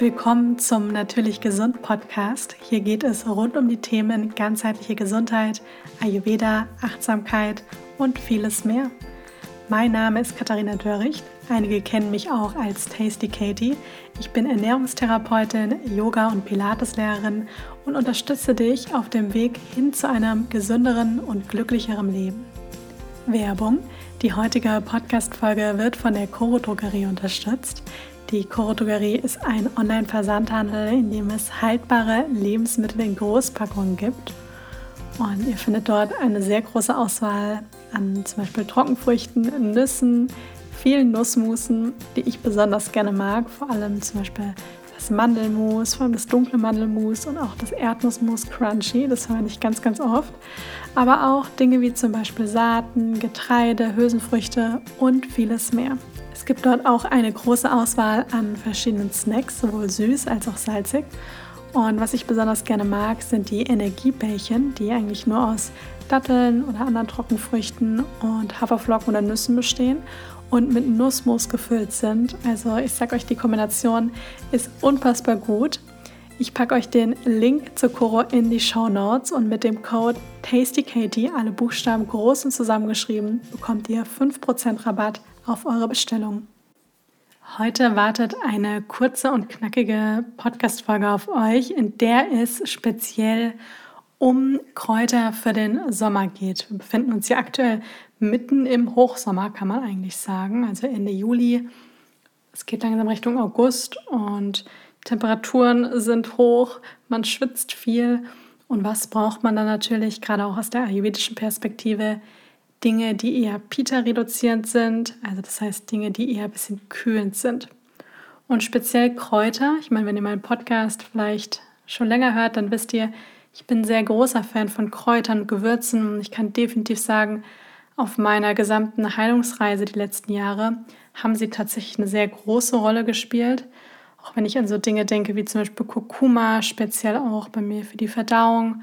Willkommen zum Natürlich Gesund Podcast. Hier geht es rund um die Themen ganzheitliche Gesundheit, Ayurveda, Achtsamkeit und vieles mehr. Mein Name ist Katharina Dörricht. Einige kennen mich auch als Tasty Katie. Ich bin Ernährungstherapeutin, Yoga- und Pilateslehrerin und unterstütze dich auf dem Weg hin zu einem gesünderen und glücklicheren Leben. Werbung. Die heutige Podcast-Folge wird von der Coro Drogerie unterstützt. Die Coro Drogerie ist ein Online-Versandhandel, in dem es haltbare Lebensmittel in Großpackungen gibt. Und ihr findet dort eine sehr große Auswahl an zum Beispiel Trockenfrüchten, Nüssen, vielen Nussmusen, die ich besonders gerne mag. Vor allem zum Beispiel das Mandelmus, vor allem das dunkle Mandelmus und auch das Erdnussmus Crunchy. Das verwende ich ganz, ganz oft. Aber auch Dinge wie zum Beispiel Saaten, Getreide, Hülsenfrüchte und vieles mehr. Es gibt dort auch eine große Auswahl an verschiedenen Snacks, sowohl süß als auch salzig. Und was ich besonders gerne mag, sind die Energiebällchen, die eigentlich nur aus Datteln oder anderen Trockenfrüchten und Haferflocken oder Nüssen bestehen und mit Nussmus gefüllt sind. Also ich sage euch, die Kombination ist unfassbar gut. Ich packe euch den Link zur Koro in die Show Notes und mit dem Code TastyKatie, alle Buchstaben groß und zusammengeschrieben, bekommt ihr 5% Rabatt auf eure Bestellung. Heute wartet eine kurze und knackige Podcast-Folge auf euch, in der es speziell um Kräuter für den Sommer geht. Wir befinden uns hier aktuell mitten im Hochsommer, kann man eigentlich sagen, also Ende Juli. Es geht langsam Richtung August und Temperaturen sind hoch, man schwitzt viel. Und was braucht man dann natürlich, gerade auch aus der ayurvedischen Perspektive? Dinge, die eher Pita-reduzierend sind, also das heißt Dinge, die eher ein bisschen kühlend sind. Und speziell Kräuter, ich meine, wenn ihr meinen Podcast vielleicht schon länger hört, dann wisst ihr, ich bin sehr großer Fan von Kräutern und Gewürzen und ich kann definitiv sagen, auf meiner gesamten Heilungsreise die letzten Jahre haben sie tatsächlich eine sehr große Rolle gespielt. Auch wenn ich an so Dinge denke wie zum Beispiel Kurkuma, speziell auch bei mir für die Verdauung,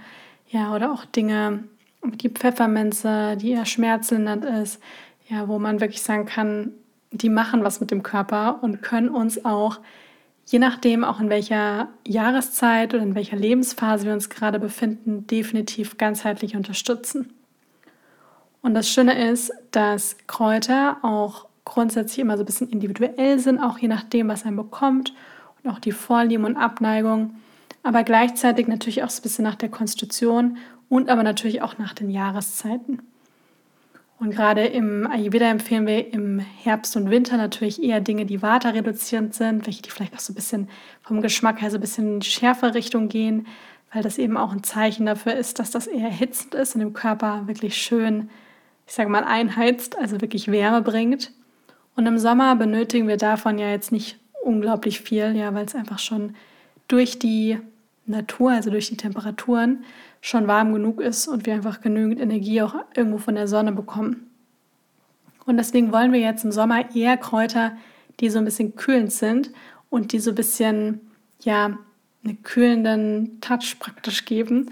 ja, oder auch Dinge die Pfefferminze, die eher schmerzlindernd ist, ja, wo man wirklich sagen kann, die machen was mit dem Körper und können uns auch, je nachdem auch in welcher Jahreszeit oder in welcher Lebensphase wir uns gerade befinden, definitiv ganzheitlich unterstützen. Und das Schöne ist, dass Kräuter auch grundsätzlich immer so ein bisschen individuell sind, auch je nachdem, was man bekommt und auch die Vorlieben und Abneigung, aber gleichzeitig natürlich auch so ein bisschen nach der Konstitution und aber natürlich auch nach den Jahreszeiten. Und gerade im Ayurveda empfehlen wir im Herbst und Winter natürlich eher Dinge, die Vata reduzierend sind, welche die vielleicht auch so ein bisschen vom Geschmack her so ein bisschen in die schärfe Richtung gehen, weil das eben auch ein Zeichen dafür ist, dass das eher erhitzend ist und dem Körper wirklich schön, ich sage mal, einheizt, also wirklich Wärme bringt. Und im Sommer benötigen wir davon ja jetzt nicht unglaublich viel, ja, weil es einfach schon durch die Natur, also durch die Temperaturen, schon warm genug ist und wir einfach genügend Energie auch irgendwo von der Sonne bekommen. Und deswegen wollen wir jetzt im Sommer eher Kräuter, die so ein bisschen kühlend sind und die so ein bisschen, ja, einen kühlenden Touch praktisch geben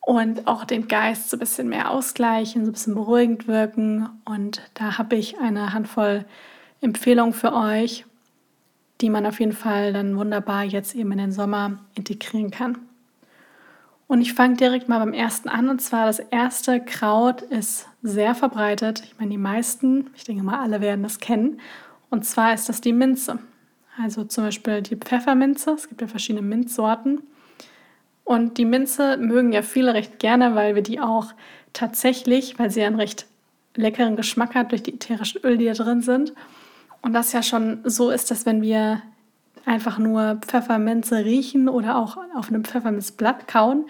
und auch den Geist so ein bisschen mehr ausgleichen, so ein bisschen beruhigend wirken. Und da habe ich eine Handvoll Empfehlungen für euch, die man auf jeden Fall dann wunderbar jetzt eben in den Sommer integrieren kann. Und ich fange direkt mal beim ersten an. Und zwar das erste Kraut ist sehr verbreitet. Ich meine, die meisten, ich denke mal, alle werden das kennen. Und zwar ist das die Minze. Also zum Beispiel die Pfefferminze. Es gibt ja verschiedene Minzsorten. Und die Minze mögen ja viele recht gerne, weil wir die auch tatsächlich, weil sie einen recht leckeren Geschmack hat durch die ätherischen Öle, die da drin sind. Und das ja schon so ist, dass wenn wir einfach nur Pfefferminze riechen oder auch auf einem Pfefferminzblatt kauen,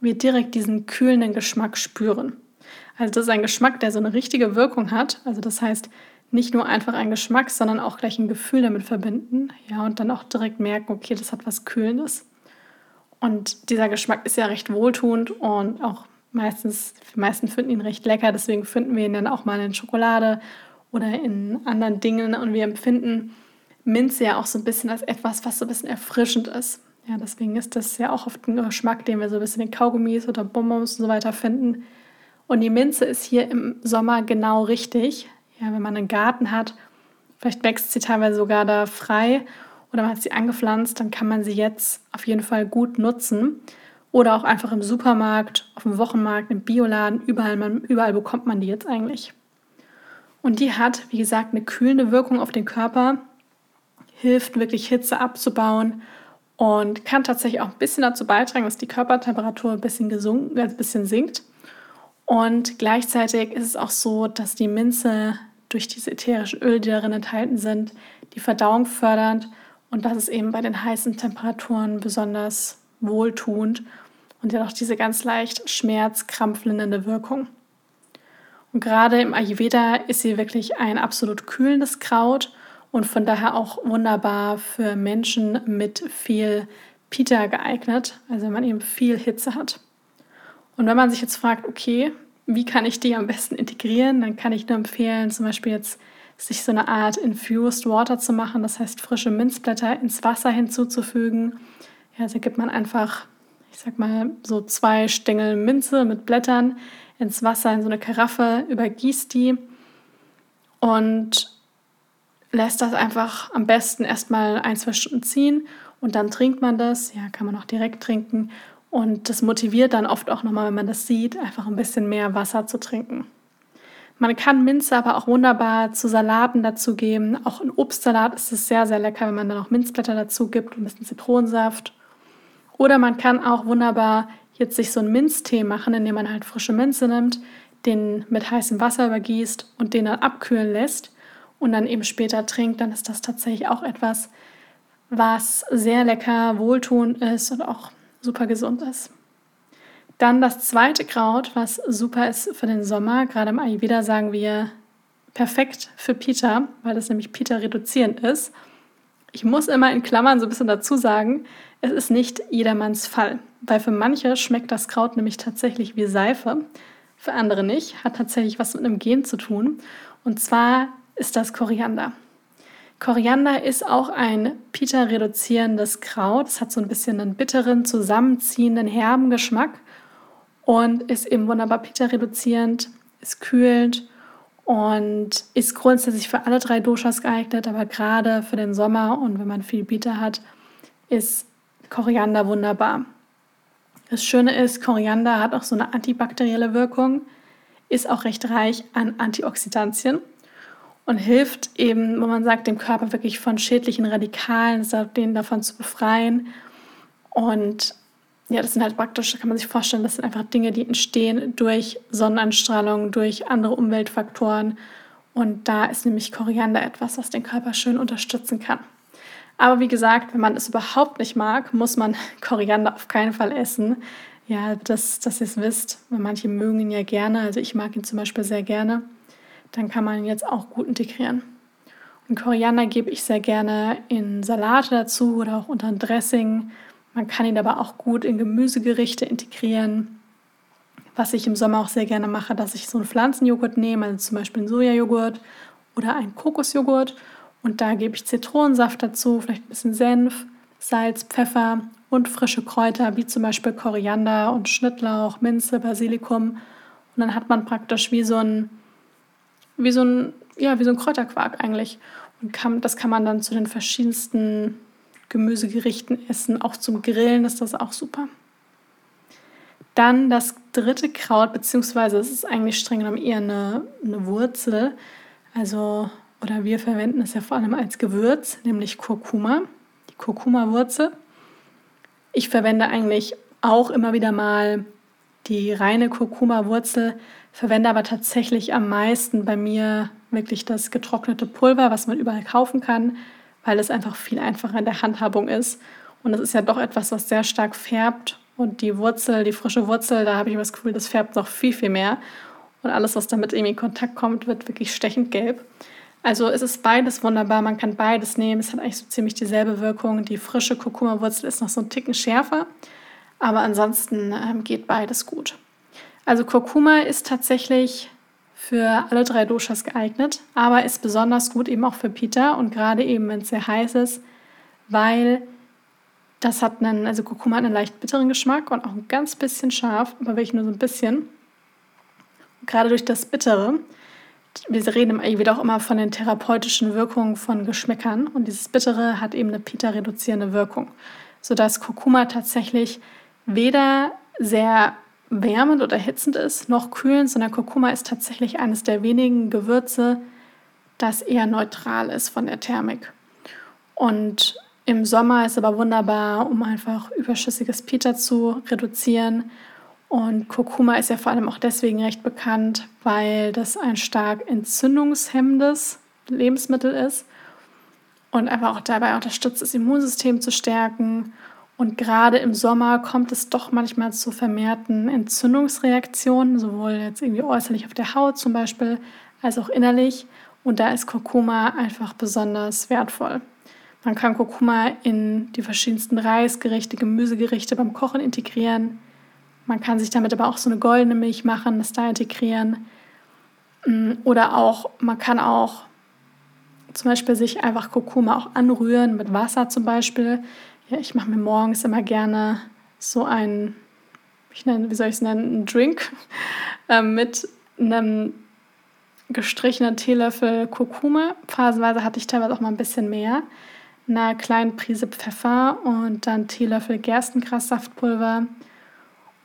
wir direkt diesen kühlenden Geschmack spüren. Also das ist ein Geschmack, der so eine richtige Wirkung hat. Also das heißt, nicht nur einfach ein Geschmack, sondern auch gleich ein Gefühl damit verbinden. Ja, und dann auch direkt merken, okay, das hat was Kühlendes. Und dieser Geschmack ist ja recht wohltuend und auch meistens, die meisten finden ihn recht lecker. Deswegen finden wir ihn dann auch mal in Schokolade oder in anderen Dingen. Und wir empfinden Minze ja auch so ein bisschen als etwas, was so ein bisschen erfrischend ist. Ja, deswegen ist das ja auch oft ein Geschmack, den wir so ein bisschen in Kaugummis oder Bonbons und so weiter finden. Und die Minze ist hier im Sommer genau richtig. Ja, wenn man einen Garten hat, vielleicht wächst sie teilweise sogar da frei oder man hat sie angepflanzt, dann kann man sie jetzt auf jeden Fall gut nutzen. Oder auch einfach im Supermarkt, auf dem Wochenmarkt, im Bioladen, überall, man, überall bekommt man die jetzt eigentlich. Und die hat, wie gesagt, eine kühlende Wirkung auf den Körper, hilft wirklich Hitze abzubauen und kann tatsächlich auch ein bisschen dazu beitragen, dass die Körpertemperatur ein bisschen, gesunken, ein bisschen sinkt. Und gleichzeitig ist es auch so, dass die Minze durch diese ätherischen Öle, die darin enthalten sind, die Verdauung fördert und das ist eben bei den heißen Temperaturen besonders wohltuend und ja auch diese ganz leicht schmerzkrampflindernde Wirkung. Und gerade im Ayurveda ist sie wirklich ein absolut kühlendes Kraut und von daher auch wunderbar für Menschen mit viel Pita geeignet, also wenn man eben viel Hitze hat. Und wenn man sich jetzt fragt, okay, wie kann ich die am besten integrieren, dann kann ich nur empfehlen, zum Beispiel jetzt sich so eine Art Infused Water zu machen, das heißt frische Minzblätter ins Wasser hinzuzufügen. Ja, also gibt man einfach, ich sag mal, so zwei Stängel Minze mit Blättern ins Wasser in so eine Karaffe, übergießt die und lässt das einfach am besten erstmal ein, zwei Stunden ziehen und dann trinkt man das. Ja, kann man auch direkt trinken. Und das motiviert dann oft auch nochmal, wenn man das sieht, einfach ein bisschen mehr Wasser zu trinken. Man kann Minze aber auch wunderbar zu Salaten dazugeben. Auch in Obstsalat ist es sehr, sehr lecker, wenn man dann auch Minzblätter dazu gibt und ein bisschen Zitronensaft. Oder man kann auch wunderbar jetzt sich so einen Minztee machen, indem man halt frische Minze nimmt, den mit heißem Wasser übergießt und den dann abkühlen lässt und dann eben später trinkt, dann ist das tatsächlich auch etwas, was sehr lecker, wohltuend ist und auch super gesund ist. Dann das zweite Kraut, was super ist für den Sommer. Gerade im Ayurveda sagen wir perfekt für Pita, weil das nämlich Pita reduzierend ist. Ich muss immer in Klammern so ein bisschen dazu sagen, es ist nicht jedermanns Fall, weil für manche schmeckt das Kraut nämlich tatsächlich wie Seife, für andere nicht, hat tatsächlich was mit einem Gen zu tun. Und zwar ist das Koriander. Koriander ist auch ein Pita-reduzierendes Kraut. Es hat so ein bisschen einen bitteren, zusammenziehenden, herben Geschmack und ist eben wunderbar Pita-reduzierend, ist kühlend und ist grundsätzlich für alle drei Doshas geeignet, aber gerade für den Sommer und wenn man viel Pita hat, ist Koriander wunderbar. Das Schöne ist, Koriander hat auch so eine antibakterielle Wirkung, ist auch recht reich an Antioxidantien und hilft eben, wo man sagt, dem Körper wirklich von schädlichen Radikalen, den davon zu befreien. Und ja, das sind halt praktisch, kann man sich vorstellen, das sind einfach Dinge, die entstehen durch Sonnenanstrahlung, durch andere Umweltfaktoren. Und da ist nämlich Koriander etwas, was den Körper schön unterstützen kann. Aber wie gesagt, wenn man es überhaupt nicht mag, muss man Koriander auf keinen Fall essen. Ja, das, dass ihr es wisst. Manche mögen ihn ja gerne. Also ich mag ihn zum Beispiel sehr gerne dann kann man ihn jetzt auch gut integrieren. Und Koriander gebe ich sehr gerne in Salate dazu oder auch unter ein Dressing. Man kann ihn aber auch gut in Gemüsegerichte integrieren. Was ich im Sommer auch sehr gerne mache, dass ich so einen Pflanzenjoghurt nehme, also zum Beispiel einen Sojajoghurt oder einen Kokosjoghurt. Und da gebe ich Zitronensaft dazu, vielleicht ein bisschen Senf, Salz, Pfeffer und frische Kräuter, wie zum Beispiel Koriander und Schnittlauch, Minze, Basilikum. Und dann hat man praktisch wie so ein wie so ein, ja, wie so ein Kräuterquark eigentlich. Und kann, das kann man dann zu den verschiedensten Gemüsegerichten essen. Auch zum Grillen ist das auch super. Dann das dritte Kraut, beziehungsweise es ist eigentlich streng genommen eher eine, eine Wurzel. Also, oder wir verwenden es ja vor allem als Gewürz, nämlich Kurkuma, die Kurkuma-Wurzel. Ich verwende eigentlich auch immer wieder mal die reine Kurkuma-Wurzel, verwende aber tatsächlich am meisten bei mir wirklich das getrocknete Pulver, was man überall kaufen kann, weil es einfach viel einfacher in der Handhabung ist. Und es ist ja doch etwas, was sehr stark färbt. Und die Wurzel, die frische Wurzel, da habe ich das Gefühl, das färbt noch viel, viel mehr. Und alles, was damit irgendwie in Kontakt kommt, wird wirklich stechend gelb. Also es ist beides wunderbar, man kann beides nehmen. Es hat eigentlich so ziemlich dieselbe Wirkung. Die frische Kurkuma-Wurzel ist noch so ein Ticken schärfer, aber ansonsten ähm, geht beides gut. Also Kurkuma ist tatsächlich für alle drei Doshas geeignet, aber ist besonders gut eben auch für Pita und gerade eben, wenn es sehr heiß ist, weil das hat einen, also Kurkuma hat einen leicht bitteren Geschmack und auch ein ganz bisschen scharf, aber wirklich nur so ein bisschen. Und gerade durch das Bittere wir reden Ayurveda auch immer von den therapeutischen Wirkungen von Geschmäckern und dieses Bittere hat eben eine Pita-reduzierende Wirkung, sodass Kurkuma tatsächlich weder sehr wärmend oder hitzend ist, noch kühlend, sondern Kurkuma ist tatsächlich eines der wenigen Gewürze, das eher neutral ist von der Thermik. Und im Sommer ist aber wunderbar, um einfach überschüssiges Pita zu reduzieren. Und Kurkuma ist ja vor allem auch deswegen recht bekannt, weil das ein stark entzündungshemmendes Lebensmittel ist und einfach auch dabei unterstützt, das Immunsystem zu stärken und gerade im Sommer kommt es doch manchmal zu vermehrten Entzündungsreaktionen, sowohl jetzt irgendwie äußerlich auf der Haut zum Beispiel, als auch innerlich. Und da ist Kurkuma einfach besonders wertvoll. Man kann Kurkuma in die verschiedensten Reisgerichte, Gemüsegerichte beim Kochen integrieren. Man kann sich damit aber auch so eine goldene Milch machen, das da integrieren. Mm, oder auch, man kann auch zum Beispiel sich einfach Kurkuma auch anrühren mit Wasser zum Beispiel. Ja, ich mache mir morgens immer gerne so ein, ich nenne, wie soll ich es nennen, einen Drink äh, mit einem gestrichenen Teelöffel Kurkuma. Phasenweise hatte ich teilweise auch mal ein bisschen mehr. Einer kleinen Prise Pfeffer und dann Teelöffel Gerstengrassaftpulver.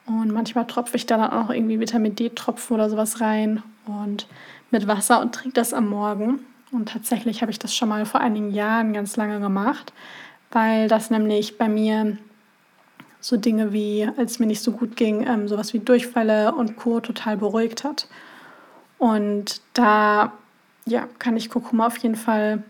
Und manchmal tropfe ich da dann auch irgendwie Vitamin D-Tropfen oder sowas rein und mit Wasser und trinke das am Morgen. Und tatsächlich habe ich das schon mal vor einigen Jahren ganz lange gemacht weil das nämlich bei mir so Dinge wie, als es mir nicht so gut ging, ähm, sowas wie Durchfälle und Co. total beruhigt hat. Und da ja, kann ich Kurkuma auf jeden Fall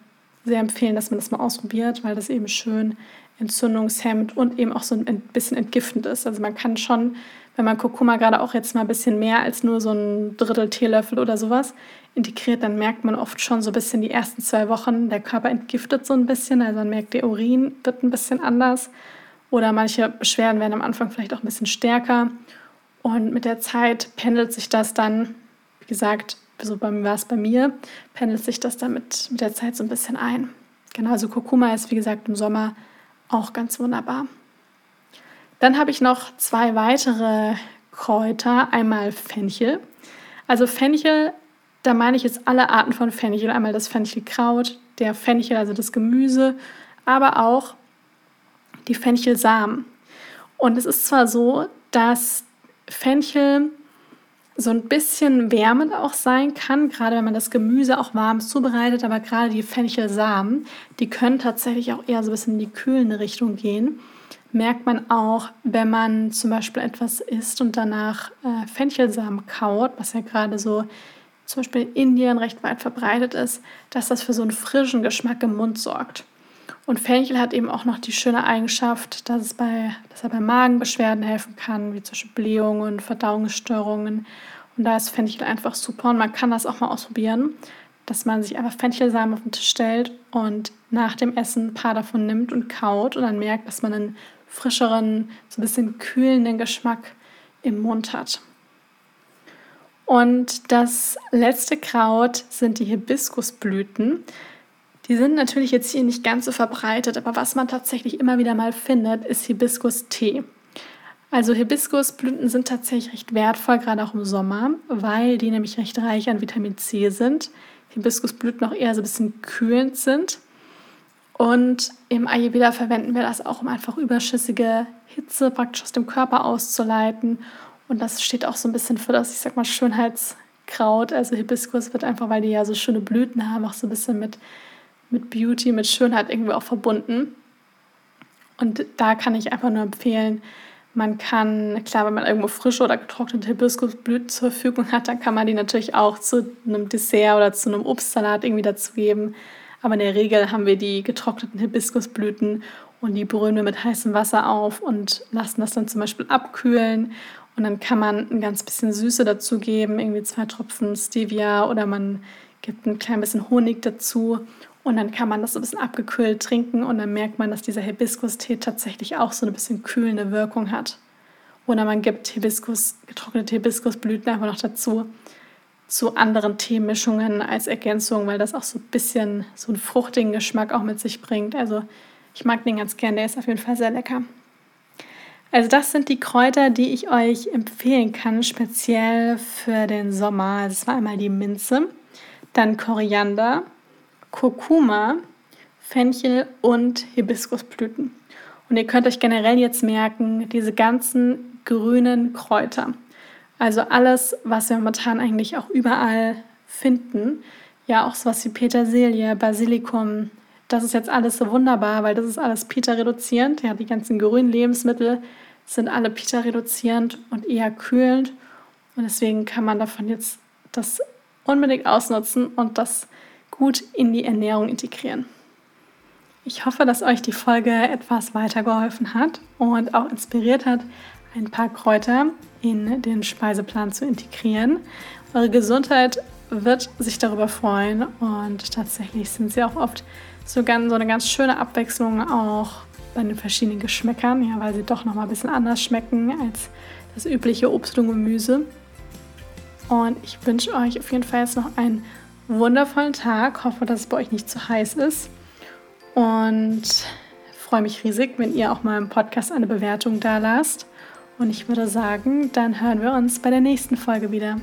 sehr empfehlen, dass man das mal ausprobiert, weil das eben schön entzündungshemmend und eben auch so ein bisschen entgiftend ist. Also man kann schon, wenn man Kurkuma gerade auch jetzt mal ein bisschen mehr als nur so ein Drittel Teelöffel oder sowas integriert, dann merkt man oft schon so ein bisschen die ersten zwei Wochen, der Körper entgiftet so ein bisschen, also man merkt, der Urin wird ein bisschen anders oder manche Beschwerden werden am Anfang vielleicht auch ein bisschen stärker und mit der Zeit pendelt sich das dann, wie gesagt, so war es bei mir, pendelt sich das dann mit, mit der Zeit so ein bisschen ein. Genau, also Kurkuma ist wie gesagt im Sommer auch ganz wunderbar. Dann habe ich noch zwei weitere Kräuter. Einmal Fenchel. Also Fenchel, da meine ich jetzt alle Arten von Fenchel. Einmal das Fenchelkraut, der Fenchel, also das Gemüse, aber auch die Fenchelsamen. Und es ist zwar so, dass Fenchel so ein bisschen wärmend auch sein kann, gerade wenn man das Gemüse auch warm zubereitet, aber gerade die Fenchelsamen, die können tatsächlich auch eher so ein bisschen in die kühlende Richtung gehen. Merkt man auch, wenn man zum Beispiel etwas isst und danach äh, Fenchelsamen kaut, was ja gerade so zum Beispiel in Indien recht weit verbreitet ist, dass das für so einen frischen Geschmack im Mund sorgt. Und Fenchel hat eben auch noch die schöne Eigenschaft, dass, es bei, dass er bei Magenbeschwerden helfen kann, wie zum Beispiel Blähungen, Verdauungsstörungen. Und da ist Fenchel einfach super und man kann das auch mal ausprobieren, dass man sich einfach Fenchelsamen auf den Tisch stellt und nach dem Essen ein paar davon nimmt und kaut und dann merkt, dass man einen frischeren, so ein bisschen kühlenden Geschmack im Mund hat. Und das letzte Kraut sind die Hibiskusblüten. Die sind natürlich jetzt hier nicht ganz so verbreitet, aber was man tatsächlich immer wieder mal findet, ist Hibiskus-Tee. Also Hibiskusblüten sind tatsächlich recht wertvoll, gerade auch im Sommer, weil die nämlich recht reich an Vitamin C sind. Hibiskusblüten auch eher so ein bisschen kühlend sind. Und im Ayurveda verwenden wir das auch, um einfach überschüssige Hitze praktisch aus dem Körper auszuleiten. Und das steht auch so ein bisschen für das, ich sag mal, Schönheitskraut. Also Hibiskus wird einfach, weil die ja so schöne Blüten haben, auch so ein bisschen mit mit Beauty, mit Schönheit irgendwie auch verbunden. Und da kann ich einfach nur empfehlen, man kann, klar, wenn man irgendwo frische oder getrocknete Hibiskusblüten zur Verfügung hat, dann kann man die natürlich auch zu einem Dessert oder zu einem Obstsalat irgendwie dazugeben. Aber in der Regel haben wir die getrockneten Hibiskusblüten und die brühen wir mit heißem Wasser auf und lassen das dann zum Beispiel abkühlen. Und dann kann man ein ganz bisschen Süße dazugeben, irgendwie zwei Tropfen Stevia oder man gibt ein klein bisschen Honig dazu und dann kann man das so ein bisschen abgekühlt trinken und dann merkt man, dass dieser Hibiskus-Tee tatsächlich auch so ein bisschen kühlende Wirkung hat. Oder man gibt Hibiskus, getrocknete Hibiskusblüten einfach noch dazu zu anderen Teemischungen als Ergänzung, weil das auch so ein bisschen so einen fruchtigen Geschmack auch mit sich bringt. Also ich mag den ganz gern, der ist auf jeden Fall sehr lecker. Also das sind die Kräuter, die ich euch empfehlen kann, speziell für den Sommer. Also es war einmal die Minze, dann Koriander, Kurkuma, Fenchel und Hibiskusblüten. Und ihr könnt euch generell jetzt merken, diese ganzen grünen Kräuter. Also alles, was wir momentan eigentlich auch überall finden. Ja, auch sowas wie Petersilie, Basilikum. Das ist jetzt alles so wunderbar, weil das ist alles Pita-reduzierend. Ja, die ganzen grünen Lebensmittel sind alle Pita-reduzierend und eher kühlend. Und deswegen kann man davon jetzt das unbedingt ausnutzen und das gut in die Ernährung integrieren. Ich hoffe, dass euch die Folge etwas weitergeholfen hat und auch inspiriert hat, ein paar Kräuter in den Speiseplan zu integrieren. Eure Gesundheit wird sich darüber freuen und tatsächlich sind sie auch oft so, ganz, so eine ganz schöne Abwechslung auch bei den verschiedenen Geschmäckern, ja, weil sie doch noch mal ein bisschen anders schmecken als das übliche Obst und Gemüse. Und ich wünsche euch auf jeden Fall jetzt noch einen wundervollen Tag. Hoffe, dass es bei euch nicht zu heiß ist. Und freue mich riesig, wenn ihr auch mal im Podcast eine Bewertung da lasst. Und ich würde sagen, dann hören wir uns bei der nächsten Folge wieder.